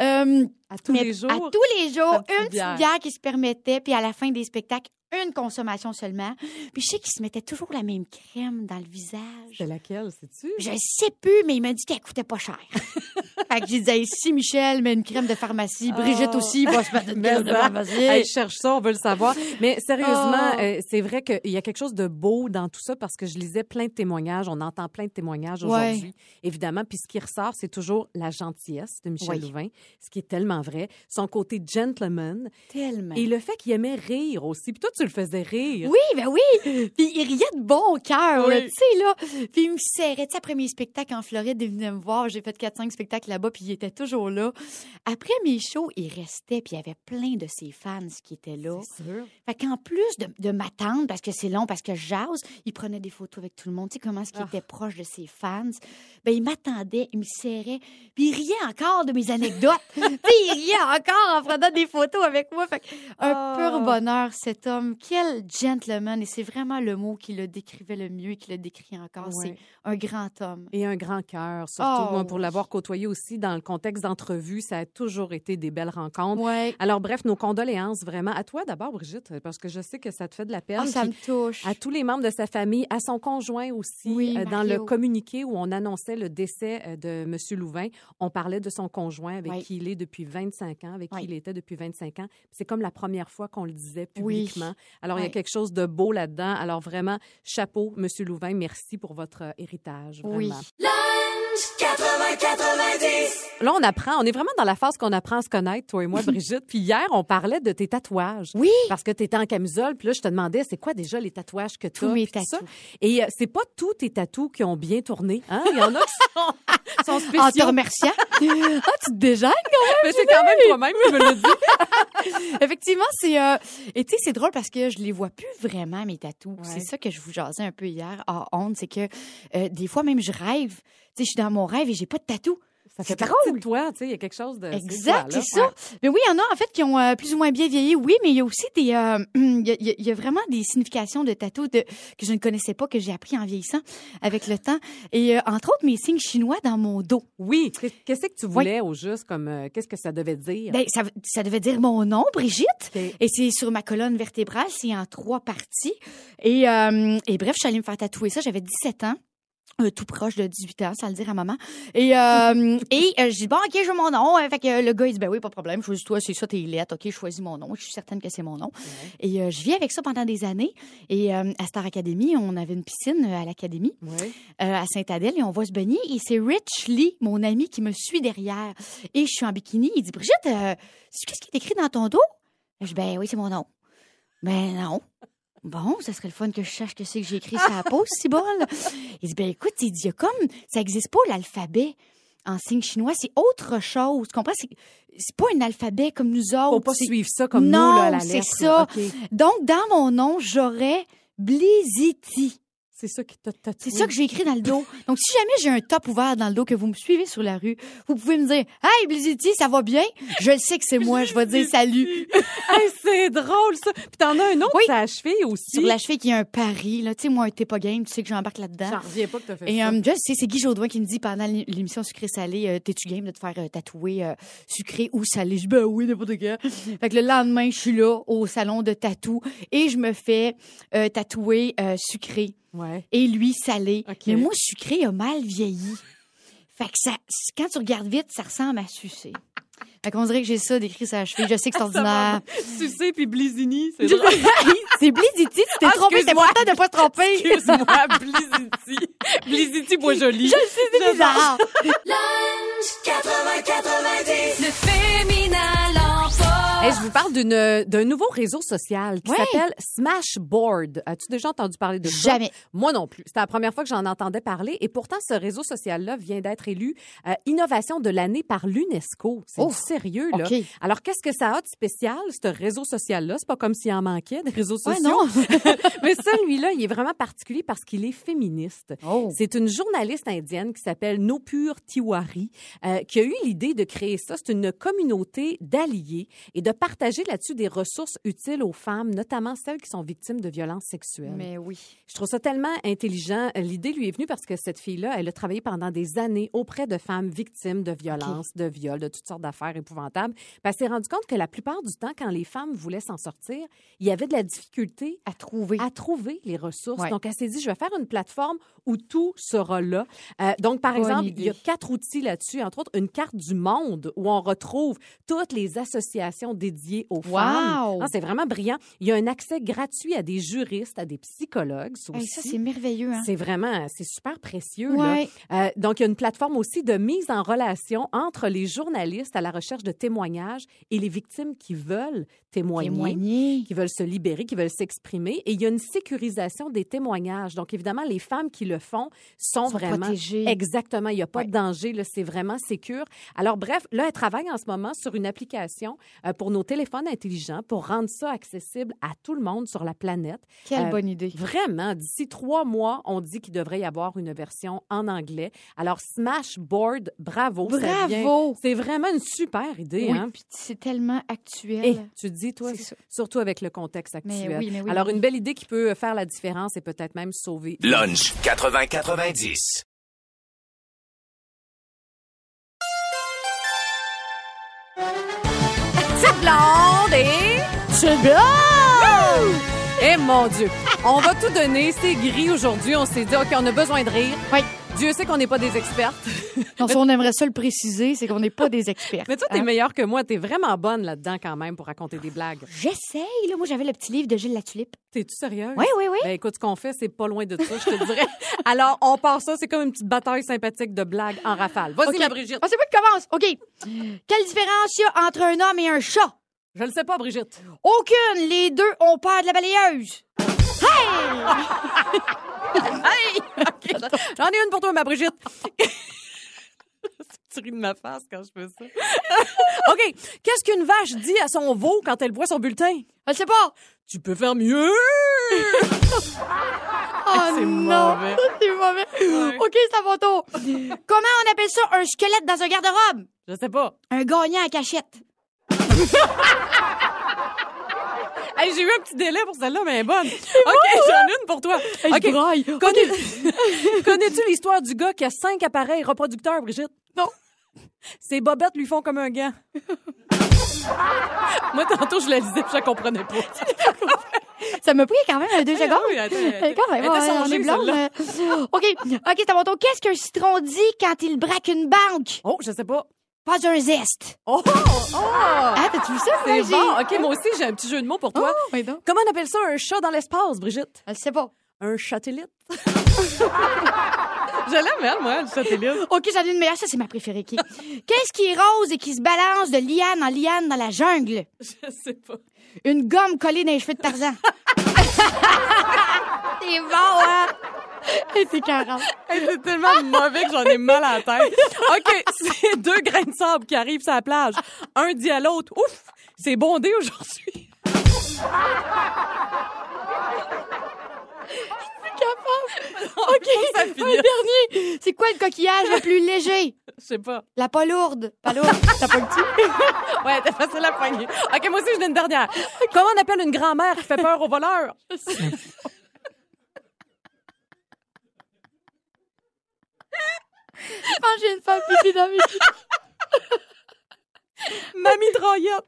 Euh, à tous mais les jours. À tous les jours, une petite bière. bière qui se permettait. Puis à la fin des spectacles, une consommation seulement. Puis je sais qu'il se mettait toujours la même crème dans le visage. C'est laquelle, sais-tu? Je sais plus, mais il m'a dit qu'elle coûtait pas cher. *laughs* fait que j'ai dit, Hey, si Michel met une crème de pharmacie, Brigitte Oh. aussi va se mettre une crème de pharmacie. Je cherche ça, on veut le savoir. Mais sérieusement, Oh. euh, c'est vrai qu'il y a quelque chose de beau dans tout ça parce que je lisais plein de témoignages, on entend plein de témoignages Ouais. aujourd'hui, évidemment. Puis ce qui ressort, c'est toujours la gentillesse de Michel Oui. Louvain, ce qui est tellement vrai. Son côté gentleman Tellement. et le fait qu'il aimait rire aussi. Puis toi, tu le faisais rire. Oui, ben oui. Puis il riait de bon cœur, Oui. tu sais, là. Puis il me serrait. Tu sais, après mes spectacles en Floride, il venait me voir. J'ai fait 4-5 spectacles là-bas, puis il était toujours là. Après mes shows, il restait, puis il y avait plein de ses fans qui étaient là. C'est sûr. Fait qu'en plus de, de m'attendre, parce que c'est long, parce que je jase, il prenait des photos avec tout le monde. Tu sais comment est-ce qu'il Ah. était proche de ses fans? Ben, il m'attendait, il me serrait, puis il riait encore de mes anecdotes. *laughs* puis il riait encore en prenant des photos avec moi. Fait que un Ah. pur bonheur, cet homme. Quel gentleman. Et c'est vraiment le mot qui le décrivait le mieux et qui le décrit encore. Ouais. C'est un grand homme. Et un grand cœur, surtout Oh, moi, pour oui. l'avoir côtoyé aussi dans le contexte d'entrevue, ça a toujours été des belles rencontres. Ouais. Alors bref, nos condoléances vraiment à toi d'abord, Brigitte, parce que je sais que ça te fait de la peine. Ah, ça me touche. à tous les membres de sa famille, à son conjoint aussi. Oui, Euh, dans le communiqué où on annonçait le décès euh, de M. Louvain, on parlait de son conjoint avec Oui. qui il est depuis 25 ans, avec qui il était depuis 25 ans. C'est comme la première fois qu'on le disait publiquement. Alors, il y a quelque chose de beau là-dedans. Alors, vraiment, chapeau, M. Louvain, merci pour votre euh, héritage. Oui. Vraiment. Là, on apprend, on est vraiment dans la phase qu'on apprend à se connaître, toi et moi, *laughs* Brigitte. Puis hier, on parlait de tes tatouages. Oui. Parce que tu étais en camisole, puis là, je te demandais, c'est quoi déjà les tatouages que tu Tous as? mes ça? tatous. Et euh, c'est pas tous tes tatous qui ont bien tourné. Hein? Il y en a qui sont, *laughs* sont En te spéciaux. remerciant. *laughs* ah, tu te déjeunes Mais c'est quand même toi-même qui me le dis. Effectivement, c'est euh, et tu sais c'est drôle parce que je les vois plus vraiment mes tatous. Ouais. C'est ça que je vous jasais un peu hier à honte, c'est que euh, des fois même je rêve, je suis dans mon rêve et j'ai pas de tatou. Ça fait partie drôle. de toi, tu sais, il y a quelque chose de... Exact, c'est ça. Mais oui, il y en a en fait qui ont euh, plus ou moins bien vieilli, oui, mais il y a aussi des, euh, *clears throat* il y, a- il y a- il y a vraiment des significations de tatou de, que je ne connaissais pas, que j'ai appris en vieillissant avec le temps. Et euh, entre autres, mes signes chinois dans mon dos. Oui. Qu'est-ce que tu voulais au juste comme... Qu'est-ce que ça devait dire? Ben, ça, ça devait dire mon nom, Brigitte. Et c'est sur ma colonne vertébrale, c'est en trois parties. Et, et bref, je suis allée me faire tatouer ça, j'avais 17 ans. Euh, tout proche de 18 ans, sans le dire à maman. Et, euh, *laughs* et euh, je dis, bon, OK, je veux mon nom. Fait que le gars, il dit, ben oui, pas de problème, choisis-toi, c'est ça tes lettres. OK, je choisis mon nom. Je suis certaine que c'est mon nom. Et je vis avec ça pendant des années. Et à Star Academy, on avait une piscine à l'académie à Saint-Adèle et on va se baigner. Et c'est Rich Lee, mon ami, qui me suit derrière. Et je suis en bikini. Il dit Brigitte, qu'est-ce qui est écrit dans ton dos? Je dis Ben oui, c'est mon nom. Ben non. Bon, ça serait le fun que je cherche que c'est que j'ai écrit sur la pause, *laughs* si bol. Il dit Ben écoute, il dit, il y a comme ça n'existe pas l'alphabet en signe chinois, c'est autre chose. Tu comprends? C'est c'est pas un alphabet comme nous autres. Faut pas c'est- suivre ça comme Non, nous, là, à la c'est lettre. ça. là. OK. Donc, dans mon nom, j'aurais Bliziti. C'est ça qui t'a tatoué. C'est ça que j'ai écrit dans le dos. Donc, si jamais j'ai un top ouvert dans le dos, que vous me suivez sur la rue, vous pouvez me dire Hey, Bliziti, ça va bien? Je le sais que c'est moi, je vais dire salut. Hey, c'est drôle, ça. Puis t'en as un autre Oui. sur la cheville aussi. Sur la cheville, qui y a un pari. Là. Tu sais, moi, un t'es pas game, tu sais que j'embarque là-dedans. J'en reviens pas que t'as fait Et ça. euh, je sais, c'est Guy Jodoin qui me dit pendant l'é- l'émission Sucré-Salé, euh, t'es-tu game de te faire euh, tatouer euh, sucré ou salé? Je dis, ben oui, n'importe quoi. *laughs* fait que le lendemain, je suis là au salon de tatou et je me fais euh, tatouer sucré Ouais. et lui salé. Ok. Mais moi, sucré a mal vieilli. Fait que ça, quand tu regardes vite, ça ressemble à sucer. Fait qu'on dirait que j'ai ça décrit sur la cheville. Je sais que c'est *laughs* ordinaire. Sucé puis Blizini, c'est drôle. *laughs* c'est Bliziti, tu t'es Ah, trompé. C'est important de pas se tromper. Excuse-moi, *laughs* Bliziti. Bliziti, bois joli. Je le sais, c'est bizarre. Le féminin l'emporte. Hey, je vous parle d'une- d'un nouveau réseau social qui Ouais. s'appelle Smashboard. As-tu déjà entendu parler de ça? Jamais. Moi non plus. C'était la première fois que j'en entendais parler. Et pourtant, ce réseau social-là vient d'être élu euh, Innovation de l'année par l'UNESCO. C'est Oh, sérieux, là. Alors, qu'est-ce que ça a de spécial, ce réseau social-là? C'est pas comme s'il en manquait, des réseaux Ouais, sociaux. non. *laughs* Mais celui-là, il est vraiment particulier parce qu'il est féministe. Oh. C'est une journaliste indienne qui s'appelle Nopur Tiwari euh, qui a eu l'idée de créer ça. C'est une communauté d'alliés et de partager là-dessus des ressources utiles aux femmes, notamment celles qui sont victimes de violences sexuelles. Mais oui. Je trouve ça tellement intelligent. L'idée lui est venue parce que cette fille-là, elle a travaillé pendant des années auprès de femmes victimes de violences, de viols, de toutes sortes d'affaires épouvantables. Puis elle s'est rendue compte que la plupart du temps, quand les femmes voulaient s'en sortir, il y avait de la difficulté À trouver. à trouver les ressources. Ouais. Donc, elle s'est dit, je vais faire une plateforme où tout sera là. Euh, donc, par Bonne exemple, idée. il y a quatre outils là-dessus, entre autres une carte du monde où on retrouve toutes les associations dédiées aux Wow! femmes. Non, C'est vraiment brillant. Il y a un accès gratuit à des juristes, à des psychologues. ça Hey, ça, c'est merveilleux. Hein? C'est vraiment, c'est super précieux. là. Euh, donc, il y a une plateforme aussi de mise en relation entre les journalistes à la recherche de témoignages et les victimes qui veulent témoigner Témoigner. qui veulent se libérer, qui veulent s'exprimer. Et il y a une sécurisation des témoignages. Donc, évidemment, les femmes qui le font sont, Sont vraiment... protégées. Exactement. Il n'y a pas Ouais. de danger. C'est vraiment sécure. Alors, bref, là, elle travaille en ce moment sur une application euh, pour nos téléphones intelligents pour rendre ça accessible à tout le monde sur la planète. Quelle Euh, bonne idée. Vraiment, d'ici trois mois, on dit qu'il devrait y avoir une version en anglais. Alors, Smashboard, bravo. Bravo! C'est vraiment une super idée. Oui, hein? puis c'est tellement actuel. Et tu dis, toi, surtout avec le contexte Mais actuel. oui, mais oui, Alors, mais une belle idée qui peut faire la différence et peut-être même sauver. Lunch 80-90. Blonde et... C'est! Eh mon Dieu! On va tout donner. C'est gris aujourd'hui. On s'est dit, OK, on a besoin de rire. Oui. Dieu sait qu'on n'est pas des expertes. *laughs* Non, si on aimerait ça le préciser, c'est qu'on n'est pas des experts. Mais toi, t'es hein. meilleure que moi. T'es vraiment bonne là-dedans quand même pour raconter des blagues. J'essaye, là. Moi, j'avais le petit livre de Gilles Latulippe. T'es-tu sérieuse? Oui, oui, oui. Ben, écoute, ce qu'on fait, c'est pas loin de ça, je te dirais. *laughs* Alors, on part ça, c'est comme une petite bataille sympathique de blagues en rafale. Vas-y, OK. ma Brigitte. C'est moi qui commence. OK. Quelle différence y a entre un homme et un chat? Je le sais pas, Brigitte. Aucune. Les deux ont peur de la balayeuse. Hey! *laughs* *laughs* OK. J'en ai une pour toi, ma Brigitte. *laughs* tu ris de ma face quand je fais ça. *laughs* OK. Qu'est-ce qu'une vache dit à son veau quand elle boit son bulletin? Je sais pas. Tu peux faire mieux! Oh C'est non, mauvais. c'est mauvais. OK, c'est à mon tour. Comment on appelle ça un squelette dans un garde-robe? Je sais pas. Un gagnant à cachette. Hey, j'ai eu un petit délai pour celle-là, mais bonne. *laughs* OK, j'en ai une pour toi. Hey, OK. Connais- *laughs* Connais-tu l'histoire du gars qui a cinq appareils reproducteurs, Brigitte? Non. Ses bobettes lui font comme un gant. *laughs* Moi, tantôt, je la lisais puis je la comprenais pas. Ça m'a pris quand même deux secondes. oui, attends, Euh, Quand même, ouais, euh. OK, OK, c'est à mon tour. Qu'est-ce qu'un citron dit quand il braque une banque? Oh, je sais pas. Pas un zeste. Oh! Oh! Ah, t'as-tu ça? C'est bon. OK, moi aussi, j'ai un petit jeu de mots pour toi. Oh, donc. Comment on appelle ça un chat dans l'espace, Brigitte? Je sais pas. Un satellite? *laughs* je l'aime, elle, moi, le satellite. OK, j'en ai une meilleure. Ça, c'est ma préférée. OK. Qu'est-ce qui est rose et qui se balance de liane en liane dans la jungle? Je sais pas. Une gomme collée dans les cheveux de Tarzan. *laughs* *laughs* c'est bon, hein? C'est carré. Hey, c'est tellement mauvais que j'en ai mal à la tête. OK, c'est deux grains de sable qui arrivent sur la plage. Un dit à l'autre, ouf, c'est bondé aujourd'hui. OK, ça un dernier. C'est quoi le coquillage le plus léger? Je sais pas. La pas lourde. Pas lourde. T'as pas le petit? *laughs* Ouais, t'as facile à poigner. OK, moi aussi, j'en ai une dernière. Comment on appelle une grand-mère qui fait peur aux voleurs? Je pense que j'ai une femme pipi dans mes Mamie Droyette.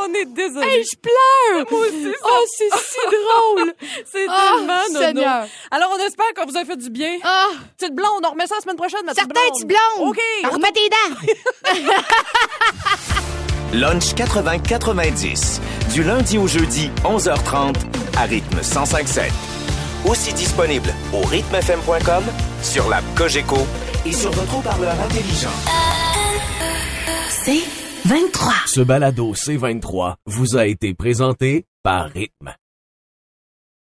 On est désolé. Hey, je pleure! Moi aussi, ça- Oh, c'est si *laughs* drôle! c'est Ah, tellement nono. Seigneur. Alors, on espère qu'on vous a fait du bien. Ah, Petite blonde, on remet ça la semaine prochaine, ma petite certains petits blondes! OK. Remets tes dents! *laughs* Lunch 80-90. Du lundi au jeudi, 11h30, à rythme 105.7. Aussi disponible au rythmefm.com, sur l'app Cogeco et sur votre haut-parleur intelligent. C'est 23. Ce balado C23 vous a été présenté par Rythme.